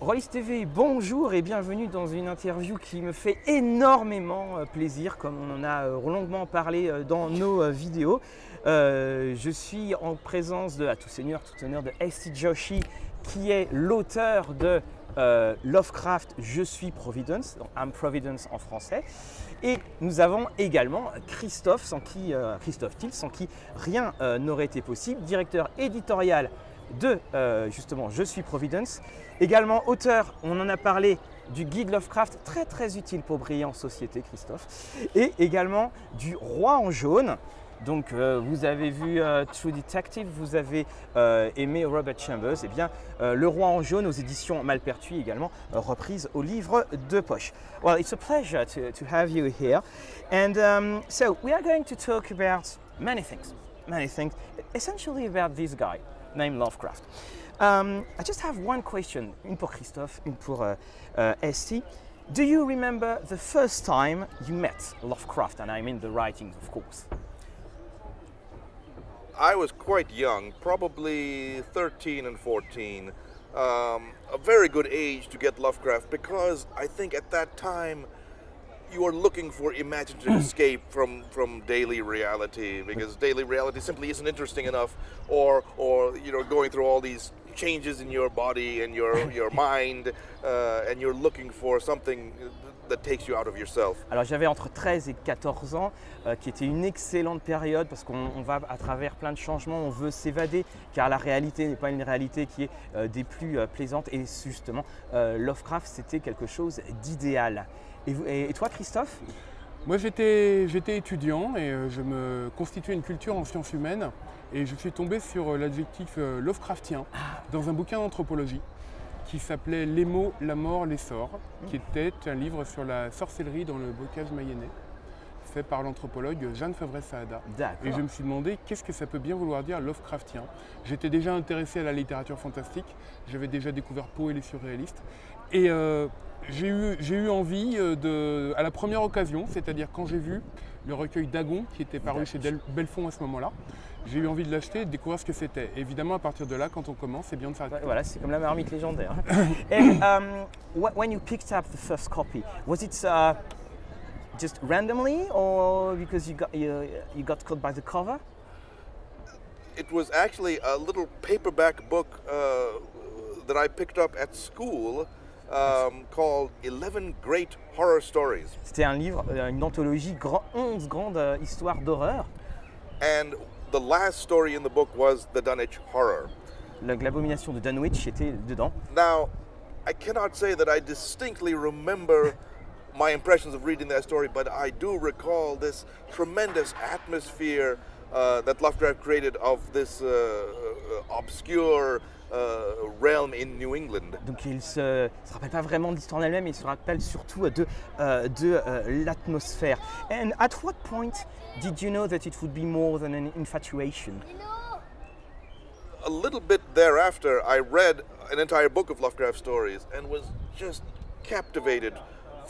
Rollis TV, bonjour et bienvenue dans une interview qui me fait énormément euh, plaisir, comme on en a euh, longuement parlé euh, dans nos vidéos. je suis en présence de, à tout seigneur, tout honneur, de S.T. Joshi, qui est l'auteur de Lovecraft Je suis Providence, donc I'm Providence en français. Et nous avons également Christophe, sans qui, Christophe Thiel, sans qui rien n'aurait été possible, directeur éditorial de euh, justement Je suis Providence. Également auteur, on en a parlé, du guide Lovecraft, très très utile pour briller en société, Christophe. Et également du Roi en jaune. Donc euh, vous avez vu euh, True Detective, vous avez aimé Robert Chambers, et eh bien Le Roi en jaune aux éditions Malpertuis également, reprise au livre de poche. Well, it's a pleasure to, to have you here. And um, so we are going to talk about many things, many things, essentially about this guy. Named Lovecraft. Um, I just have one question, une pour Christophe, une pour uh, uh. Do you remember the first time you met Lovecraft? And I mean the writings, of course. I was quite young, probably 13 and 14. Um, a very good age to get Lovecraft because I think at that time you are looking for imaginative escape from, from daily reality because daily reality simply isn't interesting enough or or you know going through all these changes in your body and your your mind uh, and you're looking for something that takes you out of yourself. Alors j'avais entre 13 et 14 ans, euh, qui était une excellente période parce qu'on va à travers plein de changements, on veut s'évader car la réalité n'est pas une réalité qui est euh, des plus euh, plaisantes et justement euh, Lovecraft c'était quelque chose d'idéal. Et, toi, Christophe? Moi, j'étais étudiant et euh, je me constituais une culture en sciences humaines et je suis tombé sur euh, l'adjectif euh, Lovecraftien ah. dans un bouquin d'anthropologie qui s'appelait Les mots, la mort, l'essor, qui mmh. était un livre sur la sorcellerie dans le bocage mayennais fait par l'anthropologue Jeanne Favre-Saada. Et je me suis demandé qu'est-ce que ça peut bien vouloir dire Lovecraftien? J'étais déjà intéressé à la littérature fantastique, j'avais déjà découvert Poe et les surréalistes. Et j'ai eu, eu, envie, euh, de, à la première occasion, c'est-à-dire quand j'ai vu le recueil Dagon qui était paru chez Belfond à ce moment-là, j'ai eu envie de l'acheter et de découvrir ce que c'était. Évidemment, à partir de là, quand on commence, c'est bien de s'arrêter. Voilà, c'est comme la marmite légendaire. And um, when you picked up the first copy, was it uh, just randomly or because you got, you, you got caught by the cover? It was actually a little paperback book uh, that I picked up at school. Um, called 11 Great Horror Stories. C'était un livre, euh, une anthologie, grand, 11 grandes euh, histoires d'horreur. And the last story in the book was the Dunwich Horror. L'abomination de Dunwich était dedans. Now, I cannot say that I distinctly remember my impressions of reading that story, but I do recall this tremendous atmosphere uh, that Lovecraft created of this uh, uh obscure uh, realm in New England. Donc il se, se rappelle pas vraiment de l'histoire elle-même, il se rappelle surtout de, uh, de uh, l'atmosphère. And at what point did you know that it would be more than an infatuation? A little bit thereafter, I read an entire book of Lovecraft stories and was just captivated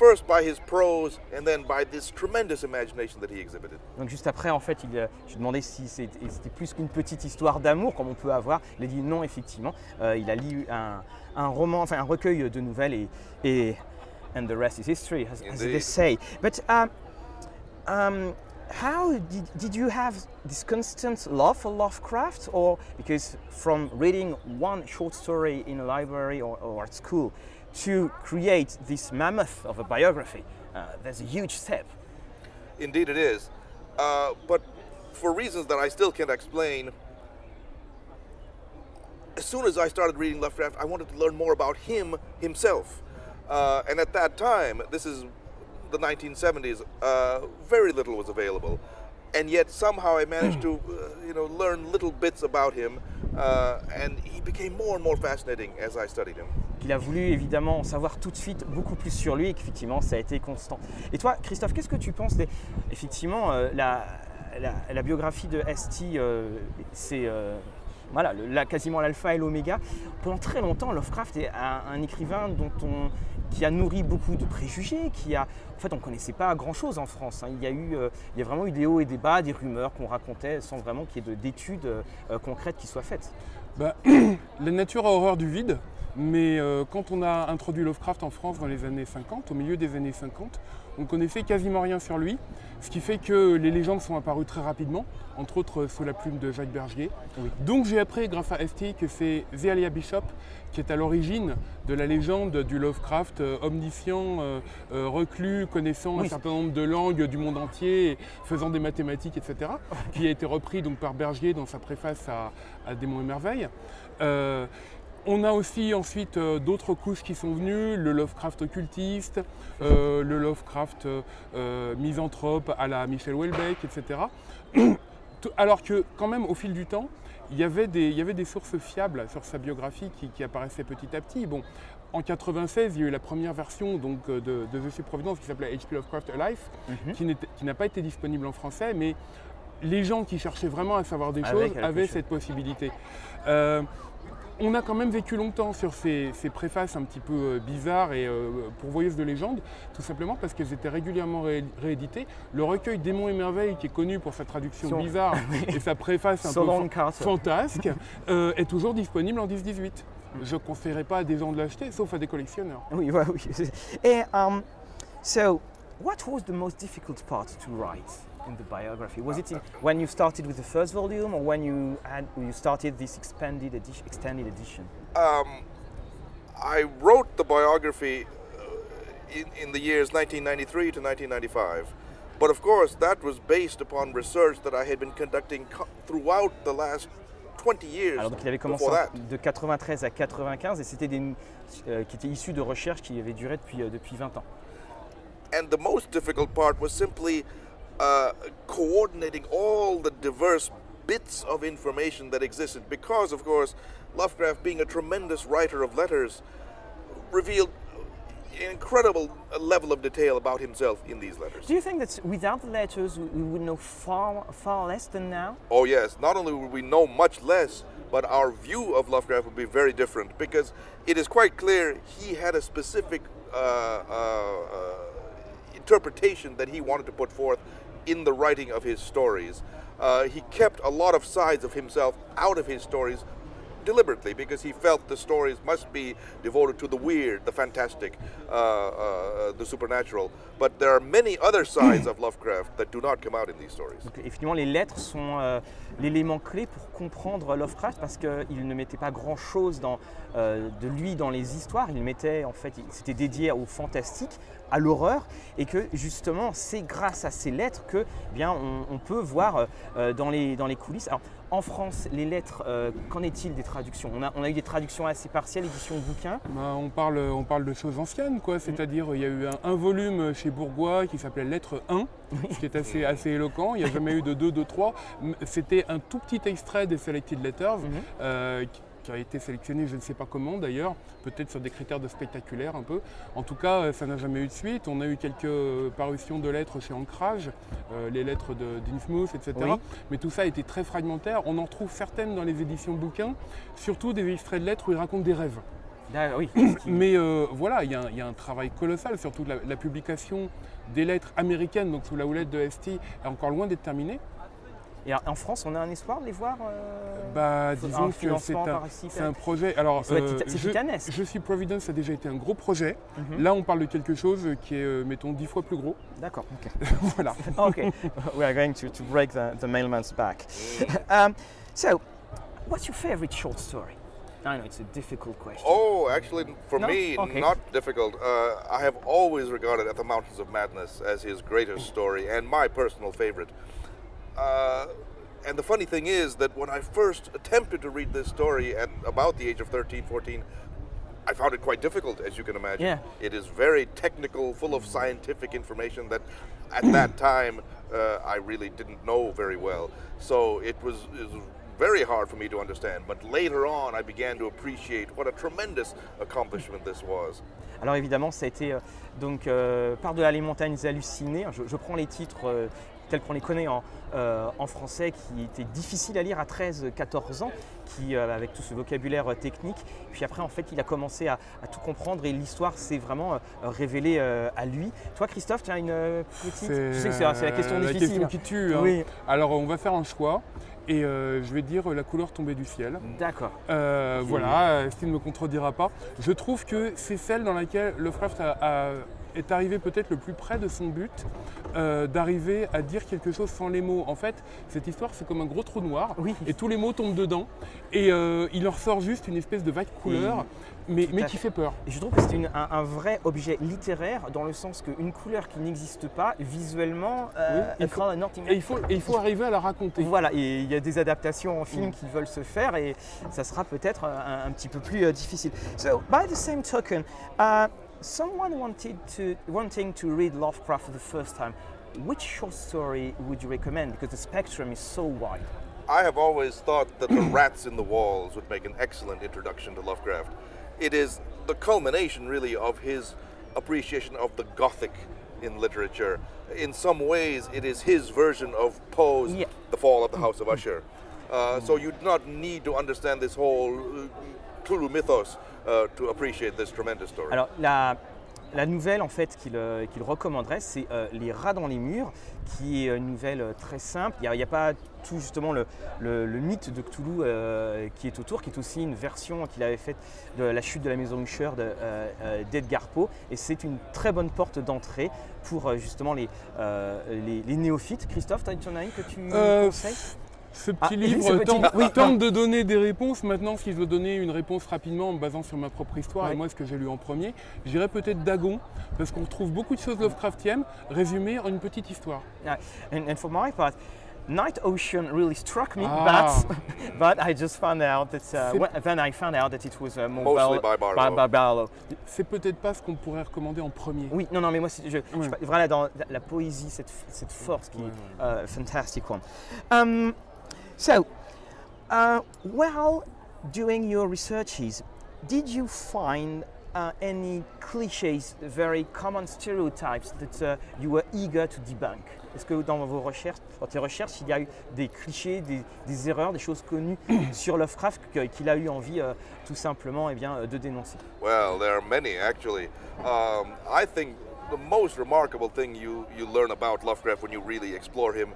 first by his prose and then by this tremendous imagination that he exhibited. Donc juste après, en fait, il, je demandais si c'était plus qu'une petite histoire d'amour comme on peut avoir. Il a dit non, effectivement. Euh, il a lu un, un, roman, enfin un recueil de nouvelles et, et and the rest is history, as, as they say. But um, um, how did, did you have this constant love for Lovecraft, or because from reading one short story in a library or, or at school? to create this mammoth of a biography. Uh, there's a huge step. Indeed, it is. Uh, but for reasons that I still can't explain, as soon as I started reading Lovecraft, I wanted to learn more about him himself. Uh, and at that time, this is the 1970s, uh, very little was available. And yet somehow I managed to, uh, you know, learn little bits about him, uh, and he became more and more fascinating as I studied him. Il a voulu évidemment en savoir tout de suite beaucoup plus sur lui et qu'effectivement ça a été constant. Et toi, Christophe, qu'est-ce que tu penses des... Effectivement, euh, la, la, biographie de ST, euh, euh, voilà, quasiment l'alpha et l'oméga. Pendant très longtemps, Lovecraft est un, écrivain dont on, qui a nourri beaucoup de préjugés, qui a, en fait, on ne connaissait pas grand-chose en France. Hein. Il, y a eu, il y a vraiment eu des hauts et des bas, des rumeurs qu'on racontait sans vraiment qu'il y ait d'études concrètes qui soient faites. Bah, la nature a horreur du vide. Mais euh, quand on a introduit Lovecraft en France dans les années 50, au milieu des années 50, on connaissait quasiment rien sur lui, ce qui fait que les légendes sont apparues très rapidement, entre autres sous la plume de Jacques Bergier. Donc j'ai appris grâce à ST que c'est Zealia Bishop qui est à l'origine de la légende du Lovecraft euh, omniscient, euh, euh, reclus, connaissant un certain nombre de langues du monde entier, faisant des mathématiques, etc., qui a été repris donc par Bergier dans sa préface à, à Démons et Merveilles. On a aussi ensuite euh, d'autres couches qui sont venues, le Lovecraft occultiste, euh, le Lovecraft euh, misanthrope à la Michel Houellebecq, etc. Alors que quand même au fil du temps, il y avait des, il y avait des sources fiables sur sa biographie qui, apparaissaient petit à petit. Bon, en 96, il y a eu la première version donc, de, de The Providence qui s'appelait HP Lovecraft Alive, mhm. qui n'a pas été disponible en français, mais les gens qui cherchaient vraiment à savoir des choses avaient cette possibilité on a quand même vécu longtemps sur ces, préfaces un petit peu euh, bizarres et euh, pourvoyeuses de légendes, tout simplement parce qu'elles étaient régulièrement rééditées. Le recueil Démons et Merveilles, qui est connu pour sa traduction bizarre et sa préface un peu fantasque, euh, est toujours disponible en 10-18. Je ne conseillerais pas à des gens de l'acheter, sauf à des collectionneurs. Oui, oui. Et, um, so, what was the most difficult part to write? In the biography? Was it in, when you started with the first volume or when you had you started this expanded edition, extended edition? Um, I wrote the biography uh, in, in the years 1993 to 1995. But of course, that was based upon research that I had been conducting throughout the last 20 years. Alors donc il avait commencé de 93 à 95 et c'était des euh, qui étaient issus de recherches qui avaient duré depuis euh, depuis 20 ans. And the most difficult part was simply uh, coordinating all the diverse bits of information that existed because, of course, Lovecraft, being a tremendous writer of letters, revealed an incredible level of detail about himself in these letters. Do you think that without the letters we would know far, far less than now? Oh, yes. Not only would we know much less, but our view of Lovecraft would be very different because it is quite clear he had a specific uh, uh, uh, interpretation that he wanted to put forth in the writing of his stories. Uh, he kept a lot of sides of himself out of his stories deliberately because he felt the stories must be devoted to the weird, the fantastic, uh, uh, the supernatural. But there are many other sides of Lovecraft that do not come out in these stories. Donc, et finalement, les lettres sont euh, l'élément clé pour comprendre Lovecraft parce qu'il ne mettait pas grand-chose euh, de lui dans les histoires. Il mettait, en fait, c'était dédié au fantastique, à l'horreur, et que justement, c'est grâce à ces lettres que, eh bien, on, peut voir euh, dans, les, dans les coulisses. Alors, en France, les lettres, euh, qu'en est-il des traductions? On a, on a, eu des traductions assez partielles, édition bouquin bah, on, parle, on parle de choses anciennes, quoi. Mm. C'est-à-dire, il y a eu un, volume chez Bourgois qui s'appelait Lettre 1, ce qui est assez, assez éloquent. Il n'y a jamais eu de 2, de 3. C'était un tout petit extrait des Selected Letters. Mm-hmm. Euh, qui a été sélectionné, je ne sais pas comment d'ailleurs, peut-être sur des critères de spectaculaire un peu. En tout cas, euh, ça n'a jamais eu de suite. On a eu quelques euh, parutions de lettres chez Ancrage, euh, les lettres de d'Innsmouth, etc. Mais tout ça a été très fragmentaire. On en trouve certaines dans les éditions bouquins, surtout des extraits de lettres où ils racontent des rêves. Ah, oui. Mais voilà, il y, a un travail colossal, surtout la, la, publication des lettres américaines, donc sous la houlette de ST, est encore loin d'être terminée. Et en France, on a un espoir de les voir euh, bah, Disons que c'est un, projet. Alors, euh, c'est titanesque. Je suis Providence, ça a déjà été un gros projet. Mhm. Là, on parle de quelque chose qui est, euh, mettons, dix fois plus gros. D'accord. ok. voilà. okay. We are going to, to break the, the mailman's back. um, so, what's your favorite short story? I know it's a difficult question. Oh, actually, for no? me, okay. not difficult. Uh, I have always regarded At the Mountains of Madness as his greatest story and my personal favorite. Uh, and the funny thing is that when I first attempted to read this story at about the age of 13, 14, I found it quite difficult, as you can imagine. Yeah. It is very technical, full of scientific information that at that time uh, I really didn't know very well. So it was, it was very hard for me to understand. But later on, I began to appreciate what a tremendous accomplishment this was. Alors évidemment, ça a été euh, donc euh, par-delà les montagnes hallucinées. Je, je, prends les titres euh, tels qu'on les connaît en, euh, en français, qui étaient difficiles à lire à 13-14 ans, qui, euh, avec tout ce vocabulaire euh, technique. Puis après, en fait, il a commencé à, à tout comprendre et l'histoire s'est vraiment révélée à lui. Toi, Christophe, tu as une petite. Je sais que c'est la question difficile. Question qui tue. hein. Oui, Alors on va faire un choix et euh, je vais dire la couleur tombée du ciel. d'accord. Euh, Qui- voilà, Steve ne me contredira pas. Je trouve que c'est celle dans laquelle Lovecraft a- a- est arrivé peut-être le plus près de son but, euh, d'arriver à dire quelque chose sans les mots. En fait, cette histoire, c'est comme un gros trou noir, Oui. et tous les mots tombent dedans, et euh, il en ressort juste une espèce de vague couleur, mais, mais qui fait. peur. Et je trouve que c'est un, un vrai objet littéraire dans le sens qu'une couleur qui n'existe pas, visuellement, euh, Oui, il faut-. Et il faut, et il faut arriver à la raconter. Voilà, et il y a des adaptations en film Mm. qui veulent se faire et ça sera peut-être un, un petit peu plus difficile. So, by the same token, uh, someone wanted to, wanting to read Lovecraft for the first time, which short story would you recommend? Because the spectrum is so wide. I have always thought that the rats in the walls would make an excellent introduction to Lovecraft. It is the culmination, really, of his appreciation of the Gothic in literature. In some ways, it is his version of Poe's Yeah. The Fall of the House of Usher. Uh, so you do not need to understand this whole uh, Cthulhu mythos uh, to appreciate this tremendous story. Alors, la, la nouvelle en fait qu'il euh, qu'il recommanderait, c'est euh, Les rats dans les murs, qui est une nouvelle euh, très simple. Il n'y a, pas tout justement le, le- le mythe de Cthulhu euh, qui est autour, qui est aussi une version qu'il avait faite de La chute de la maison Usher de, euh, euh, d'Edgar Poe. Et c'est une très bonne porte d'entrée pour euh, justement les, euh, les, les néophytes. Christophe, tu en as une que tu Euh, conseilles? Ce Ah, petit oui, livre ce petit- tente, oui, tente de donner des réponses. Maintenant, si je veux donner une réponse rapidement en me basant sur ma propre histoire Ouais. et moi ce que j'ai lu en premier, j'irais peut-être Dagon, parce qu'on retrouve beaucoup de choses Lovecraftiennes résumées en une petite histoire. Yeah, and, and for my part, Night Ocean really struck me, Ah. but but I just found out that uh, when- then I found out that it was uh, more Mostly Barlow- by Barlow. by Barlow. C'est peut-être pas ce qu'on pourrait recommander en premier. Oui, non, non, mais moi, je, je, Ouais. voilà, dans la, la poésie, cette, cette force qui est euh, fantastic one. Um, so, uh, while doing your researches, did you find uh, any clichés, very common stereotypes that uh, you were eager to debunk? Est-ce que dans vos recherches, dans tes recherches, il y a eu des clichés, des, des erreurs, des choses connues sur Lovecraft qu'il a eu envie euh, tout simplement eh bien, euh, de dénoncer? Well, there are many actually. Um, I think the most remarkable thing you, you learn about Lovecraft when you really explore him,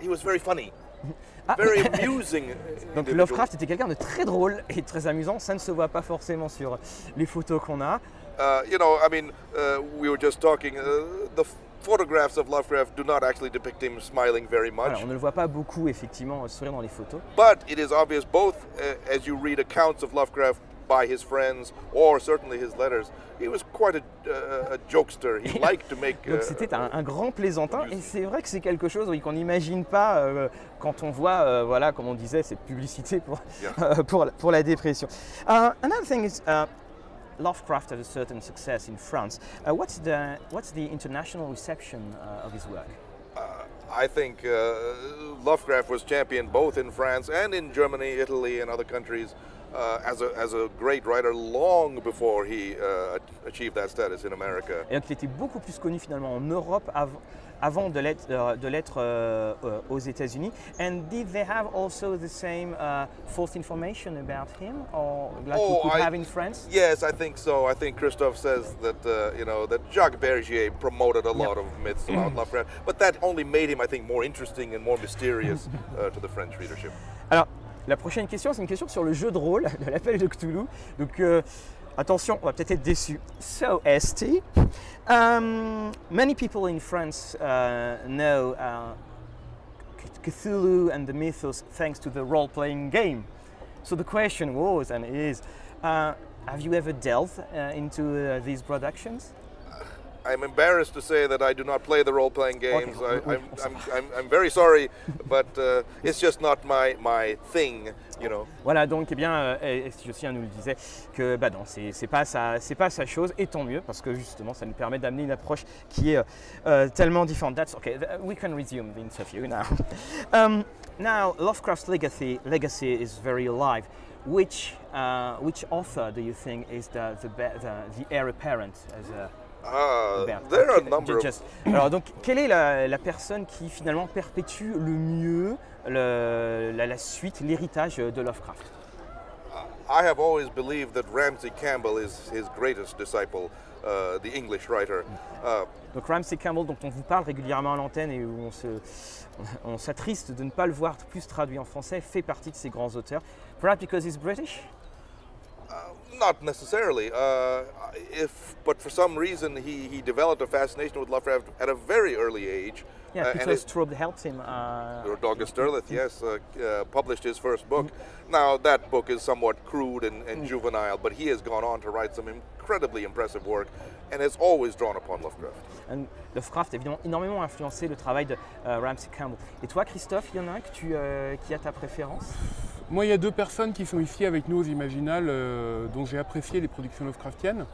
he was very funny, Ah, very amusing. Donc individual. Lovecraft était quelqu'un de très drôle et très amusant. Ça ne se voit pas forcément sur les photos qu'on a. Uh, you know, I mean, uh, we were just talking. Uh, the photographs of Lovecraft do not actually depict him smiling very much, Voilà, on ne le voit pas beaucoup effectivement euh, sourire dans les photos. but it is obvious both uh, as you read accounts of Lovecraft by his friends or certainly his letters. He was quite a, uh, a jokester. He liked to make. Donc uh, c'était un, un grand plaisantin et c'est vrai que c'est quelque chose oui, qu'on n'imagine pas euh, quand on voit, euh, voilà, comme on disait, cette publicité pour, Yeah. euh, pour, la- pour la dépression. Uh, another thing is. Uh, Lovecraft had a certain success in France. Uh, what's the what's the international reception uh, of his work? I think uh, Lovecraft was championed both in France and in Germany, Italy, and other countries uh, as, a, as a great writer long before he uh, achieved that status in America. Et donc il était beaucoup plus connu finalement en Europe av- avant de l'être euh, de l'être, euh, euh, aux États-Unis. And did they have also the same uh, false information about him, or like we Oh, could I- have in France? Yes, I think so. I think Christophe says that uh, you know that Jacques Bergier promoted a lot of myths about Lovecraft, but that only made him, I think, more interesting and more mysterious uh, to the French readership. Alors, la prochaine question, c'est une question sur le jeu de rôle de l'appel de Cthulhu. Donc, euh, attention, on va peut-être être déçus. So, ST, um, many people in France uh, know uh, Cthulhu and the mythos thanks to the role-playing game. So the question was and is, uh, have you ever delved uh, into uh, these productions? I'm embarrassed to say that I do not play the role-playing games. we- I, I'm, I'm, I'm, I'm very sorry, but uh, it's just not my, my thing, you know. Voilà, donc eh bien, euh, et Josien nous le disait que bah non, c'est c'est pas sa, c'est pas sa chose, et tant mieux parce que justement, ça nous permet d'amener une approche qui est euh, euh, tellement différente. That's okay. We can resume the interview now. um, now, Lovecraft's legacy legacy is very alive. Which uh, which author do you think is the the, the, the heir apparent as a Uh, Bernd, there are number of Alors donc, quelle est la, la personne qui finalement perpétue le mieux le- la, la suite, l'héritage de Lovecraft? I have always believed that Ramsey Campbell is his greatest disciple, uh, the English writer. Uh, Donc Ramsey Campbell, dont on vous parle régulièrement à l'antenne et où on se, on s'attriste de ne pas le voir plus traduit en français, fait partie de ces grands auteurs. Perhaps because he's British? Not necessarily. Uh, if, but for some reason, he, he developed a fascination with Lovecraft at a very early age. Yeah, Uh, and Peter Straub helped him. Uh, August Derleth, yes, uh, uh, published his first book. Now, that book is somewhat crude and, and juvenile, but he has gone on to write some incredibly impressive work and has always drawn upon Lovecraft. and Lovecraft évidemment énormément influencé le travail de euh, Ramsey Campbell. Et toi, Christophe, il y en a un que tu, euh, qui a ta préférence Moi, il y a deux personnes qui sont ici avec nous aux Imaginales, euh, dont j'ai apprécié les productions Lovecraftiennes.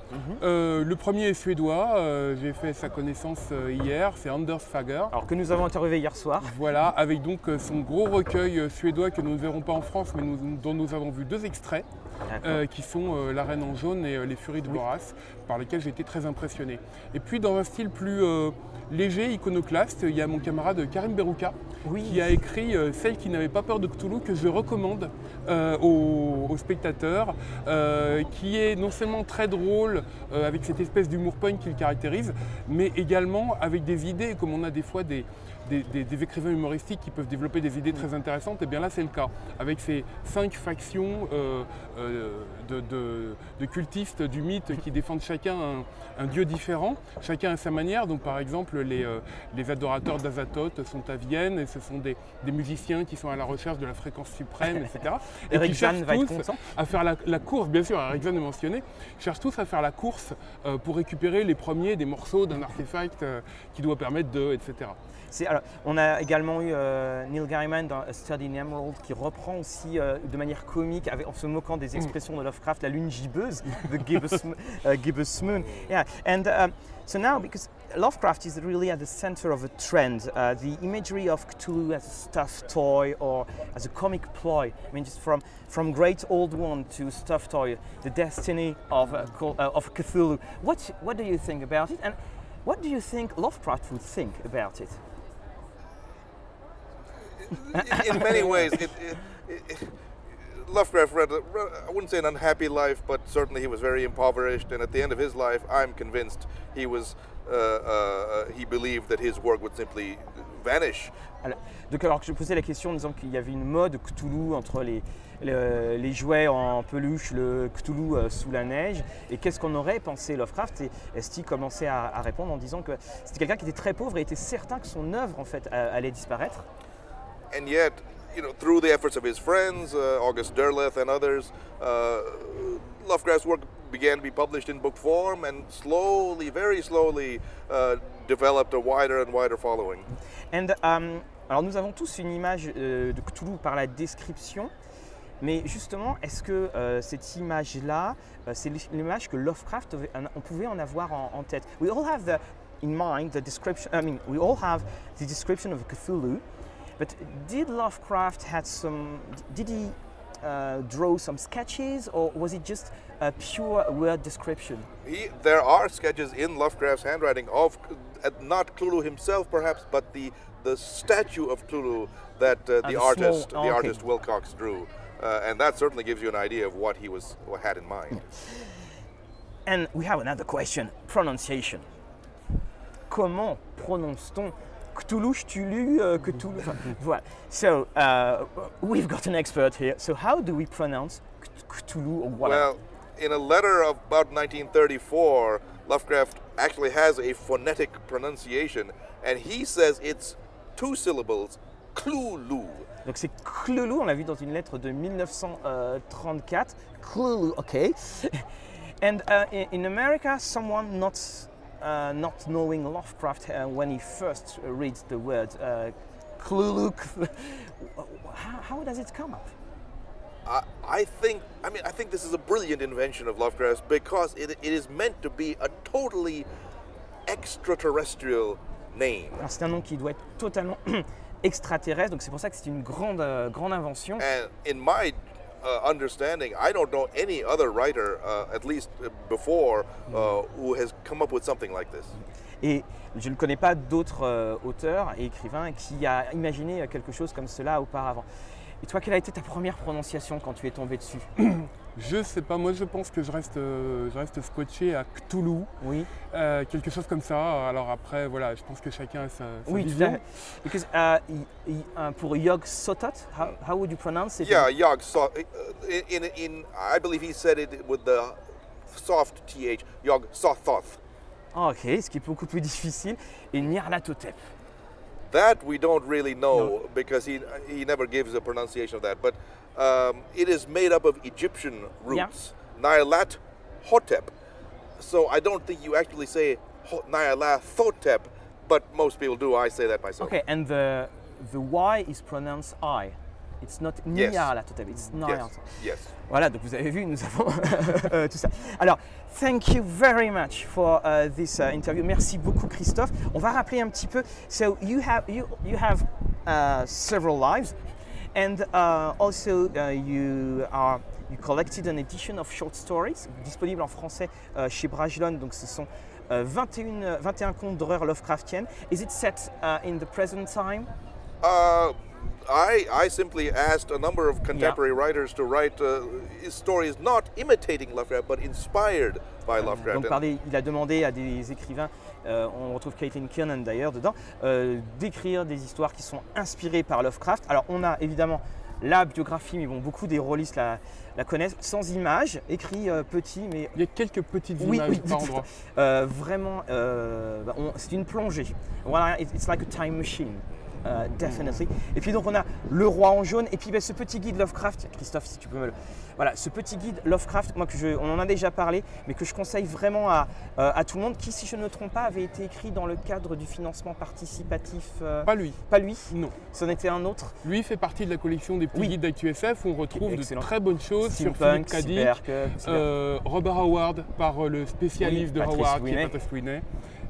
Euh, le premier est suédois, euh, j'ai fait sa connaissance hier, c'est Anders Fager. Alors que nous avons interviewé hier soir. Voilà, avec donc son gros recueil suédois que nous ne verrons pas en France, mais nous- dont nous avons vu deux extraits, euh, qui sont euh, La Reine en jaune et euh, Les Furies de Boras, par lesquels j'ai été très impressionné. Et puis dans un style plus léger, iconoclaste, il y a mon camarade Karim Berouka, Oui. qui a écrit Celle qui n'avait pas peur de Cthulhu, que je recommande aux, aux spectateurs, qui est non seulement très drôle, avec cette espèce d'humour punk qui le caractérise, mais également avec des idées, comme on a des fois des, des, des- des écrivains humoristiques qui peuvent développer des idées très intéressantes, et bien là c'est le cas, avec ces cinq factions euh, euh, de, de- de cultistes du mythe qui défendent chacun un, un dieu différent, chacun à sa manière. Donc par exemple les, euh, les adorateurs d'Azathoth sont à Vienne et ce sont des, des musiciens qui sont à la recherche de la fréquence suprême, etc. Et Eric qui cherchent va tous à faire la, la course, bien sûr, Eric Jeanne est mentionné, cherchent tous à faire la course pour récupérer les premiers des morceaux d'un artefact qui doit permettre de, etc. Alors, on a également eu euh, Neil Gaiman dans A Study in Emerald qui reprend aussi euh, de manière comique, avec, en se moquant des expressions de Lovecraft, la lune gibbeuse, the gibbous, uh, gibbous moon. Yeah, and um, so now because Lovecraft is really at the center of a trend, uh, the imagery of Cthulhu as a stuffed toy or as a comic ploy. I mean, just from from great old one to stuffed toy, the destiny of uh, uh, of Cthulhu. What what do you think about it? And what do you think Lovecraft would think about it? In, many ways, it, it, it, Lovecraft a, I wouldn't say an unhappy life, but certainly he was very impoverished. And at the end of his life, I'm convinced he was, uh, uh, he believed that his work would simply vanish. Alors, donc alors que je posais la question en disant qu'il y avait une mode Cthulhu entre les, le- les jouets en peluche, le Cthulhu euh, sous la neige, et qu'est-ce qu'on aurait pensé Lovecraft Et Esti commençait à, à répondre en disant que c'était quelqu'un qui était très pauvre et était certain que son œuvre en fait allait disparaître. And yet, you know, through the efforts of his friends, uh, August Derleth and others, uh, Lovecraft's work began to be published in book form and slowly, very slowly, uh, developed a wider and wider following. And, um, alors nous avons tous une image euh, de Cthulhu par la description, mais justement, est-ce que euh, cette image-là, euh, c'est l'image que Lovecraft, on pouvait en avoir en, en tête We all have the, in mind the description, I mean, we all have the description of Cthulhu, but did Lovecraft had some, did he uh, draw some sketches or was it just a pure word description? He, there are sketches in Lovecraft's handwriting of uh, not Cthulhu himself, perhaps, but the the statue of Cthulhu that uh, Ah, the the artist, small- the okay. artist Wilcox drew, uh, and that certainly gives you an idea of what he was what had in mind. And we have another question pronunciation. Comment prononce-t-on Cthulhu, Cthulhu, uh, Cthulhu? voilà. So uh, we've got an expert here. So how do we pronounce Ct- Cthulhu or whatever? Well, in a letter of about 1934, Lovecraft actually has a phonetic pronunciation, and he says it's two syllables, Cthulhu. Donc c'est Cthulhu, on l'a vu dans une lettre de 1934. Cthulhu, okay. And uh, in America, someone not uh, not knowing Lovecraft uh, when he first reads the word uh, how, how does it come up? I, I think, I mean, I think this is a brilliant invention of Lovecraft's because it, it is meant to be a totally extraterrestrial name. C'est un nom qui doit être totalement extraterrestre, donc c'est pour ça que c'est une grande, euh, grande invention. And in my understanding, I don't know any other writer, at least before, who has come up with something like this. Et je ne connais pas d'autres euh, auteurs et écrivains qui a imaginé quelque chose comme cela auparavant. Et toi, quelle a été ta première prononciation quand tu es tombé dessus? Je sais pas, moi je pense que je reste, euh, je reste scotché à Cthulhu. Oui. Euh, quelque chose comme ça. Alors après, voilà, je pense que chacun a sa, sa Oui, tout vision. à fait. Because, uh, uh, pour Yog Sotot, how, how would you pronounce it? Yeah, Yog saw in, in in I believe he said it with the soft th. Yog Sothoth. Ah, ok, ce qui est beaucoup plus difficile. Et Nyarlathotep. That we don't really know because he he never gives a pronunciation of that. But um, it is made up of Egyptian Yeah. roots. Nyarlath Hotep. So I don't think you actually say Nyarlath Thotep, but most people do. I say that myself. Okay, and the, the Y is pronounced I. It's not Yes. Nyarlathotep, it's Yes. Yes. Voilà, donc vous avez vu, nous avons euh, tout ça. Alors, thank you very much for uh, this uh, interview. Merci beaucoup, Christophe. On va rappeler un petit peu. So you have you you have uh, several lives, and uh, also uh, you are you collected an edition of short stories disponible en français euh, chez Brajlon. Donc ce sont euh, 21 euh, 21 contes d'horreur Lovecraftienne. Is it set uh, in the present time? Uh, I, I simply asked a number of contemporary writers to write uh, stories not imitating Lovecraft but inspired by Lovecraft. Donc il a demandé à des écrivains, euh, on retrouve Caitlin Kiernan d'ailleurs dedans, euh, d'écrire des histoires qui sont inspirées par Lovecraft. Alors on a évidemment la biographie, mais bon, beaucoup des rôlistes la, la connaissent, sans images, écrit euh, petit, mais Il y a quelques petites Oui, images oui, par tout- endroit. vraiment, bah, c'est une plongée. Voilà, it- it's like a time machine. Euh, definitely. Et puis donc on a Le Roi en jaune et puis bah, ce petit guide Lovecraft, Christophe si tu peux me le... Voilà, ce petit guide Lovecraft, moi que je, on en a déjà parlé, mais que je conseille vraiment à, euh, à tout le monde, qui si je ne me trompe pas avait été écrit dans le cadre du financement participatif. euh, Pas lui. pas lui, Non. c'en était un autre? Lui fait partie de la collection des petits Oui. guides d'ActuSF où on retrouve Excellent. de très bonnes choses sur Philippe euh, Robert Howard par le spécialiste Oui, de Patrice Howard qui est Patrice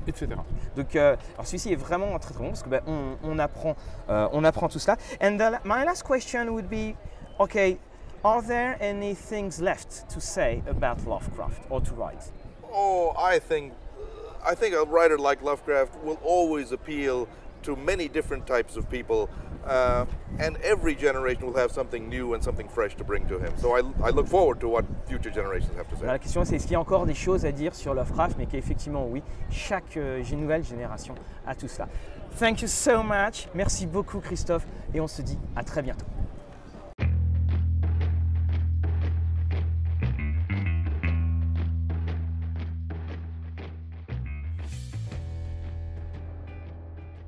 etc. Donc, euh, alors celui-ci est vraiment très très bon parce que ben, on, on apprend, euh, on apprend tout cela. And the, my last question would be, okay, are there any things left to say about Lovecraft or to write? oh, I think I think a writer like Lovecraft will always appeal to many different types of people, uh, and every generation will have something new and something fresh to bring to him. So I, I look forward to what future generations have to say. Voilà, la question c'est est-ce qu'il y a encore des choses à dire sur Lovecraft, mais qu'effectivement oui, chaque euh, nouvelle génération a tout cela. Thank you so much, merci beaucoup Christophe, et on se dit à très bientôt.